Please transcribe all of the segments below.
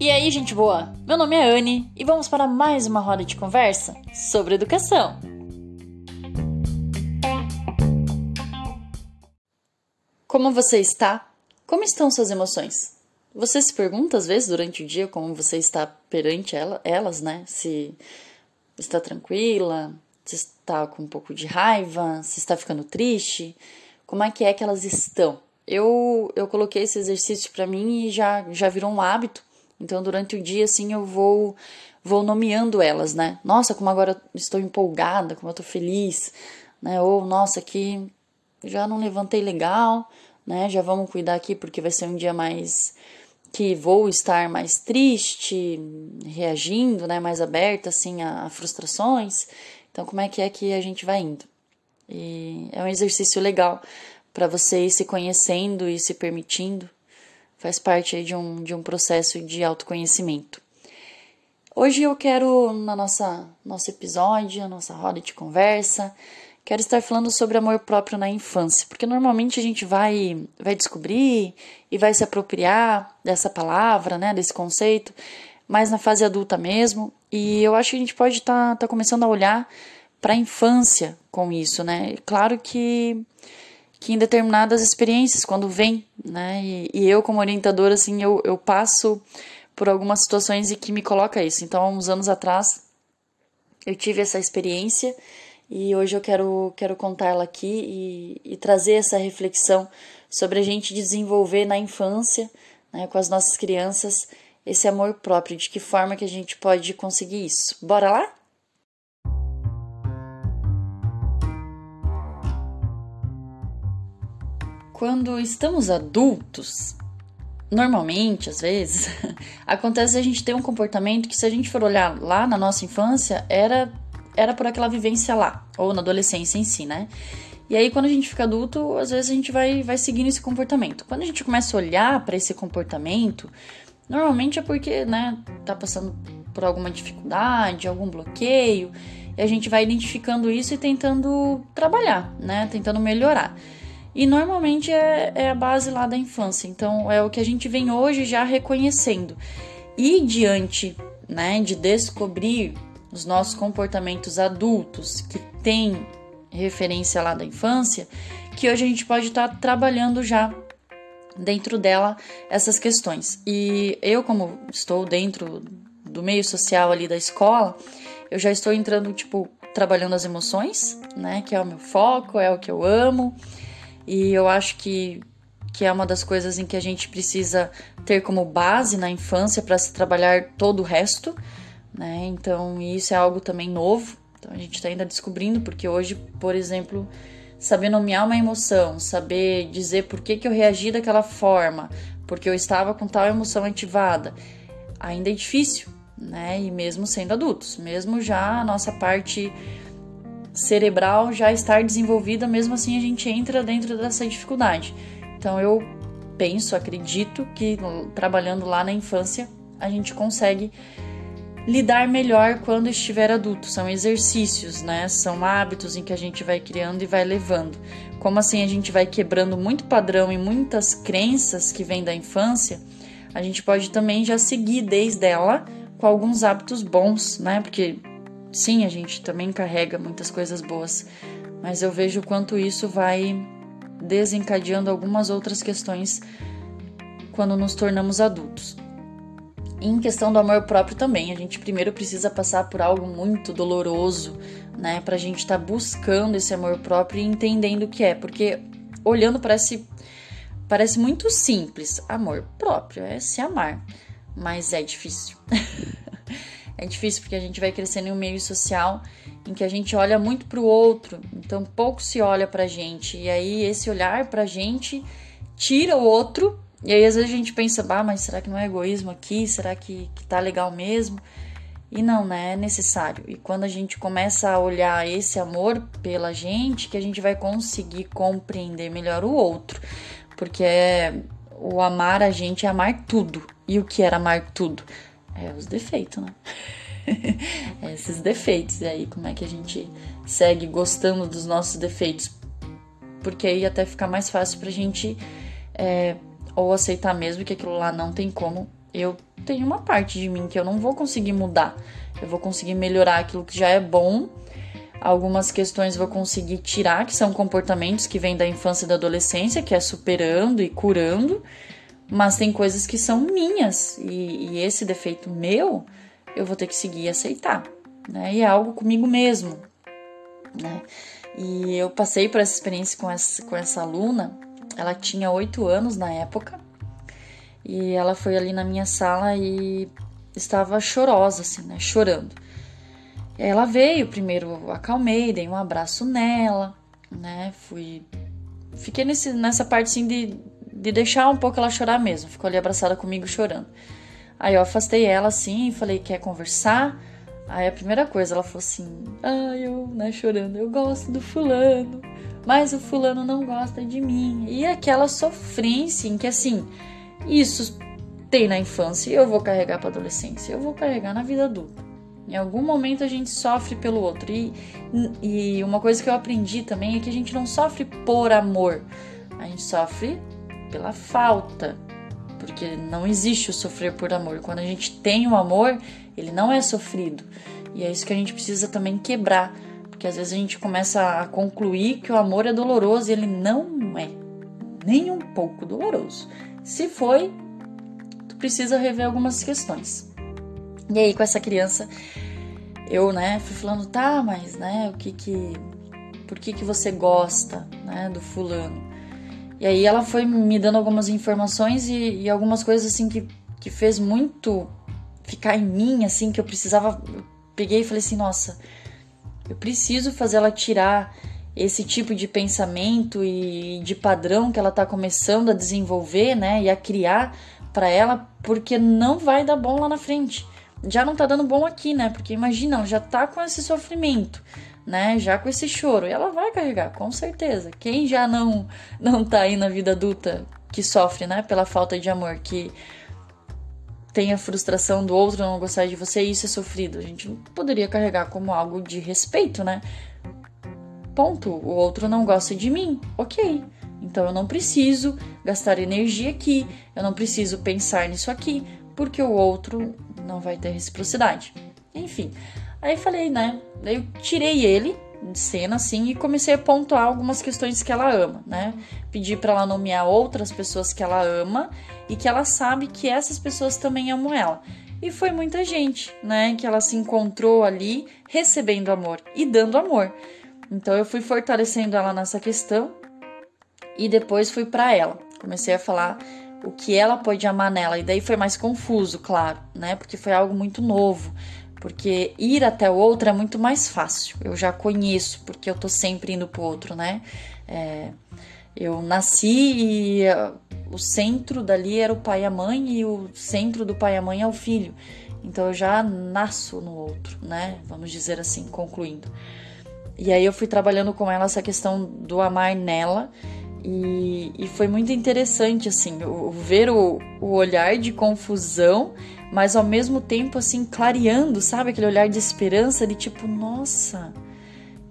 E aí, gente boa? Meu nome é Anne e vamos para mais uma roda de conversa sobre educação. Como você está? Como estão suas emoções? Você se pergunta às vezes durante o dia como você está perante ela, elas, né? Se está tranquila, se está com um pouco de raiva, se está ficando triste, como é que é que elas estão? Eu eu coloquei esse exercício para mim e já já virou um hábito. Então durante o dia assim eu vou vou nomeando elas, né? Nossa, como agora estou empolgada, como eu estou feliz, né? Ou nossa, que já não levantei legal, né? Já vamos cuidar aqui porque vai ser um dia mais que vou estar mais triste, reagindo, né, mais aberta assim a, a frustrações. Então, como é que é que a gente vai indo? E é um exercício legal para você ir se conhecendo e se permitindo. Faz parte de um, de um processo de autoconhecimento. Hoje eu quero, na nossa nosso episódio, a nossa roda de conversa, quero estar falando sobre amor próprio na infância, porque normalmente a gente vai vai descobrir e vai se apropriar dessa palavra, né, desse conceito, mais na fase adulta mesmo. E eu acho que a gente pode estar tá, tá começando a olhar para a infância com isso, né? Claro que que em determinadas experiências, quando vem, né? E, e eu como orientadora, assim, eu, eu passo por algumas situações e que me coloca isso. Então, há uns anos atrás, eu tive essa experiência e hoje eu quero, quero contá-la aqui e, e, trazer essa reflexão sobre a gente desenvolver na infância, né, com as nossas crianças, esse amor próprio, de que forma que a gente pode conseguir isso. Bora lá? Quando estamos adultos, normalmente, às vezes, acontece a gente ter um comportamento que, se a gente for olhar lá na nossa infância, era era por aquela vivência lá, ou na adolescência em si, né? E aí, quando a gente fica adulto, às vezes a gente vai, vai seguindo esse comportamento. Quando a gente começa a olhar para esse comportamento, normalmente é porque, né, tá passando por alguma dificuldade, algum bloqueio, e a gente vai identificando isso e tentando trabalhar, né, tentando melhorar. E normalmente é, é a base lá da infância, então é o que a gente vem hoje já reconhecendo. E diante, né, de descobrir os nossos comportamentos adultos que têm referência lá da infância, que hoje a gente pode estar tá trabalhando já dentro dela essas questões. E eu, como estou dentro do meio social ali da escola, eu já estou entrando, tipo, trabalhando as emoções, né? Que é o meu foco, é o que eu amo. E eu acho que, que é uma das coisas em que a gente precisa ter como base na infância para se trabalhar todo o resto né? Então, isso é algo também novo. Então, a gente está ainda descobrindo, porque hoje, por exemplo, saber nomear uma emoção, saber dizer por que, que eu reagi daquela forma, porque eu estava com tal emoção ativada, ainda é difícil, né? E mesmo sendo adultos, mesmo já a nossa parte cerebral já estar desenvolvida, mesmo assim a gente entra dentro dessa dificuldade. Então eu penso, acredito que trabalhando lá na infância a gente consegue lidar melhor quando estiver adulto. São exercícios, né? São hábitos em que a gente vai criando e vai levando. Como assim a gente vai quebrando muito padrão e muitas crenças que vêm da infância, a gente pode também já seguir desde ela com alguns hábitos bons, né? Porque sim, a gente também carrega muitas coisas boas, mas eu vejo o quanto isso vai desencadeando algumas outras questões quando nos tornamos adultos. E em questão do amor próprio também, a gente primeiro precisa passar por algo muito doloroso, né, pra gente estar tá buscando esse amor próprio e entendendo o que é, porque olhando parece parece muito simples, amor próprio é se amar, mas é difícil. é difícil porque a gente vai crescendo em um meio social em que a gente olha muito para o outro, então pouco se olha pra gente. E aí esse olhar pra gente tira o outro e aí às vezes a gente pensa, bah, mas será que não é egoísmo aqui? Será que, que tá legal mesmo? E não, né? É necessário. E quando a gente começa a olhar esse amor pela gente, que a gente vai conseguir compreender melhor o outro. Porque é, o amar a gente é amar tudo. E o que era amar tudo? É os defeitos, né? é esses defeitos. E aí, como é que a gente segue gostando dos nossos defeitos? Porque aí até fica mais fácil pra gente é, ou aceitar mesmo que aquilo lá não tem como. Eu tenho uma parte de mim que eu não vou conseguir mudar. Eu vou conseguir melhorar aquilo que já é bom. Algumas questões vou conseguir tirar, que são comportamentos que vêm da infância e da adolescência, que é superando e curando. Mas tem coisas que são minhas e, e esse defeito meu eu vou ter que seguir e aceitar, né? E é algo comigo mesmo, né? E eu passei por essa experiência com essa, com essa aluna. Ela tinha oito anos na época e ela foi ali na minha sala e estava chorosa, assim, né? Chorando. E aí ela veio, primeiro acalmei, dei um abraço nela, né? Fui. Fiquei nesse, nessa parte assim de de deixar um pouco ela chorar mesmo. Ficou ali abraçada comigo chorando. Aí eu afastei ela assim e falei: quer conversar? Aí a primeira coisa ela falou assim: ah, eu, né, chorando, eu gosto do fulano, mas o fulano não gosta de mim. E aquela sofrência em que assim, isso tem na infância e eu vou carregar para adolescência, eu vou carregar na vida adulta. Em algum momento a gente sofre pelo outro. E, e uma coisa que eu aprendi também é que a gente não sofre por amor, a gente sofre pela falta, porque não existe o sofrer por amor. Quando a gente tem o amor, ele não é sofrido. E é isso que a gente precisa também quebrar, porque às vezes a gente começa a concluir que o amor é doloroso e ele não é nem um pouco doloroso. Se foi, tu precisa rever algumas questões. E aí com essa criança, eu, né, fui falando, tá, mas, né, o que que por que que você gosta, né, do fulano? E aí ela foi me dando algumas informações e, e algumas coisas assim que, que fez muito ficar em mim, assim, que eu precisava. Eu peguei e falei assim, nossa, eu preciso fazer ela tirar esse tipo de pensamento e de padrão que ela tá começando a desenvolver, né, e a criar para ela, porque não vai dar bom lá na frente. Já não tá dando bom aqui, né? Porque imagina, ela já tá com esse sofrimento né? Já com esse choro. E ela vai carregar, com certeza. Quem já não não tá aí na vida adulta que sofre, né, pela falta de amor, que tem a frustração do outro não gostar de você, isso é sofrido. A gente não poderia carregar como algo de respeito, né? Ponto. O outro não gosta de mim. OK. Então eu não preciso gastar energia aqui, eu não preciso pensar nisso aqui, porque o outro não vai ter reciprocidade. Enfim, Aí falei, né? Daí eu tirei ele de cena assim e comecei a pontuar algumas questões que ela ama, né? Pedi para ela nomear outras pessoas que ela ama e que ela sabe que essas pessoas também amam ela. E foi muita gente, né, que ela se encontrou ali recebendo amor e dando amor. Então eu fui fortalecendo ela nessa questão e depois fui para ela. Comecei a falar o que ela pode amar nela e daí foi mais confuso, claro, né? Porque foi algo muito novo porque ir até o outro é muito mais fácil. Eu já conheço, porque eu tô sempre indo pro outro, né? É, eu nasci e uh, o centro dali era o pai e a mãe, e o centro do pai e a mãe é o filho. Então eu já nasço no outro, né? Vamos dizer assim, concluindo. E aí eu fui trabalhando com ela essa questão do amar nela. E, e foi muito interessante, assim, o, ver o, o olhar de confusão mas ao mesmo tempo assim clareando, sabe? Aquele olhar de esperança de tipo, nossa,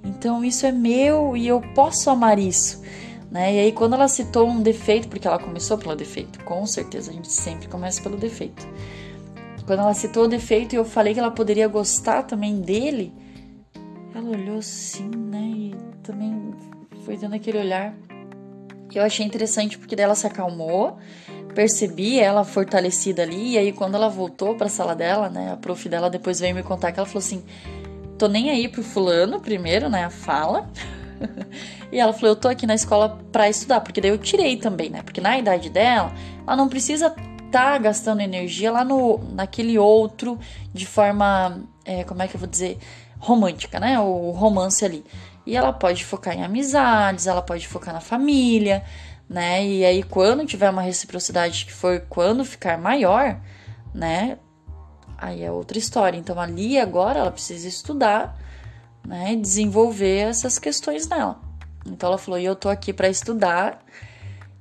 então isso é meu e eu posso amar isso. Né? E aí, quando ela citou um defeito, porque ela começou pelo defeito, com certeza a gente sempre começa pelo defeito. Quando ela citou o defeito e eu falei que ela poderia gostar também dele, ela olhou assim, né? E também foi dando aquele olhar. Eu achei interessante porque dela se acalmou percebi ela fortalecida ali, e aí quando ela voltou para a sala dela, né, a prof dela depois veio me contar que ela falou assim: "Tô nem aí pro fulano primeiro, né, a fala". e ela falou: "Eu tô aqui na escola para estudar", porque daí eu tirei também, né? Porque na idade dela, ela não precisa tá gastando energia lá no naquele outro de forma, é, como é que eu vou dizer, romântica, né? O romance ali. E ela pode focar em amizades, ela pode focar na família, né? E aí, quando tiver uma reciprocidade que for quando ficar maior, né? Aí é outra história. Então, ali agora ela precisa estudar, né? Desenvolver essas questões nela. Então, ela falou: e eu tô aqui para estudar.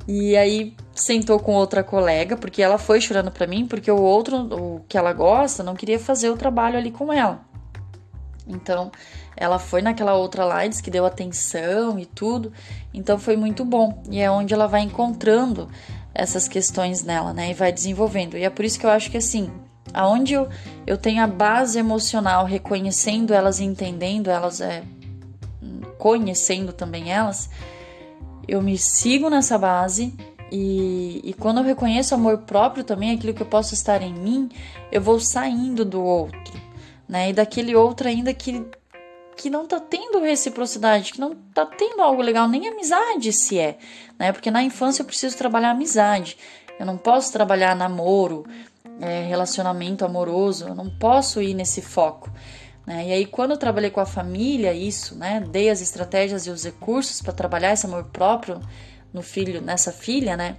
E aí sentou com outra colega, porque ela foi chorando para mim, porque o outro, o que ela gosta, não queria fazer o trabalho ali com ela. Então, ela foi naquela outra Lides que deu atenção e tudo, então foi muito bom. E é onde ela vai encontrando essas questões nela, né? E vai desenvolvendo. E é por isso que eu acho que assim, aonde eu, eu tenho a base emocional, reconhecendo elas e entendendo elas, é, conhecendo também elas, eu me sigo nessa base e, e quando eu reconheço amor próprio também, aquilo que eu posso estar em mim, eu vou saindo do outro, né? E daquele outro ainda que, que não tá tendo reciprocidade, que não tá tendo algo legal, nem amizade se é, né? Porque na infância eu preciso trabalhar amizade. Eu não posso trabalhar namoro, é, relacionamento amoroso, eu não posso ir nesse foco. Né? E aí, quando eu trabalhei com a família, isso, né? Dei as estratégias e os recursos para trabalhar esse amor próprio, no filho, nessa filha, né?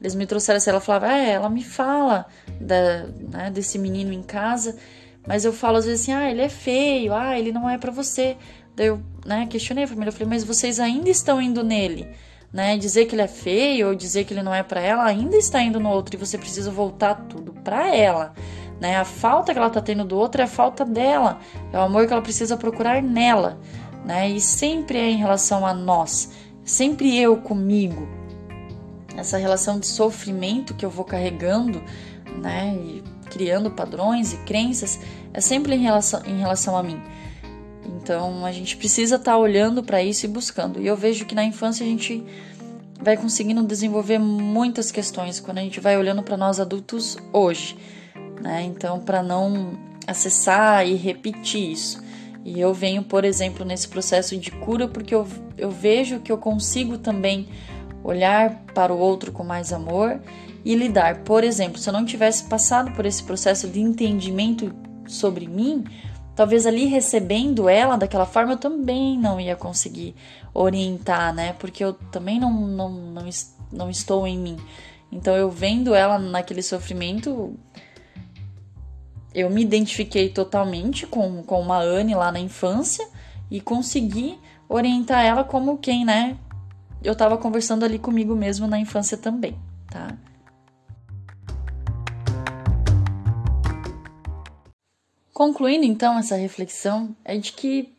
Eles me trouxeram assim, ela falava, é, ela me fala da, né, desse menino em casa, mas eu falo às vezes assim, ah, ele é feio, ah, ele não é para você. Daí eu, né, questionei a família, eu falei, mas vocês ainda estão indo nele, né? Dizer que ele é feio ou dizer que ele não é para ela, ainda está indo no outro e você precisa voltar tudo para ela. Né? A falta que ela tá tendo do outro é a falta dela, é o amor que ela precisa procurar nela, né? E sempre é em relação a nós sempre eu comigo. Essa relação de sofrimento que eu vou carregando, né, e criando padrões e crenças, é sempre em relação, em relação a mim. Então a gente precisa estar tá olhando para isso e buscando. E eu vejo que na infância a gente vai conseguindo desenvolver muitas questões quando a gente vai olhando para nós adultos hoje, né? Então para não acessar e repetir isso. E eu venho, por exemplo, nesse processo de cura porque eu, eu vejo que eu consigo também olhar para o outro com mais amor e lidar. Por exemplo, se eu não tivesse passado por esse processo de entendimento sobre mim, talvez ali recebendo ela daquela forma eu também não ia conseguir orientar, né? Porque eu também não, não, não, não estou em mim. Então eu vendo ela naquele sofrimento, eu me identifiquei totalmente com, com uma Anne lá na infância e consegui orientar ela como quem, né? Eu tava conversando ali comigo mesmo na infância também, tá? Concluindo então essa reflexão, é de que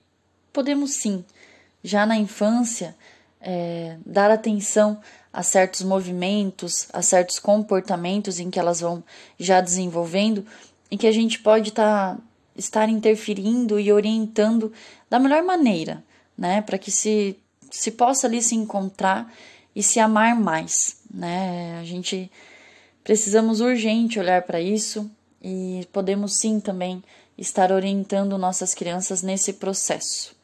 podemos sim, já na infância, é, dar atenção a certos movimentos, a certos comportamentos em que elas vão já desenvolvendo em que a gente pode tá, estar interferindo e orientando da melhor maneira, né? Para que se, se possa ali se encontrar e se amar mais, né? A gente precisamos urgente olhar para isso e podemos sim também estar orientando nossas crianças nesse processo.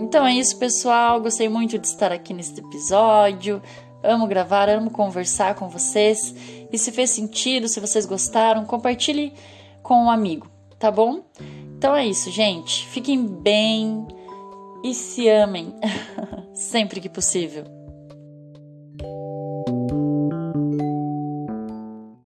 Então é isso, pessoal. Gostei muito de estar aqui neste episódio. Amo gravar, amo conversar com vocês. E se fez sentido, se vocês gostaram, compartilhe com um amigo, tá bom? Então é isso, gente. Fiquem bem e se amem sempre que possível.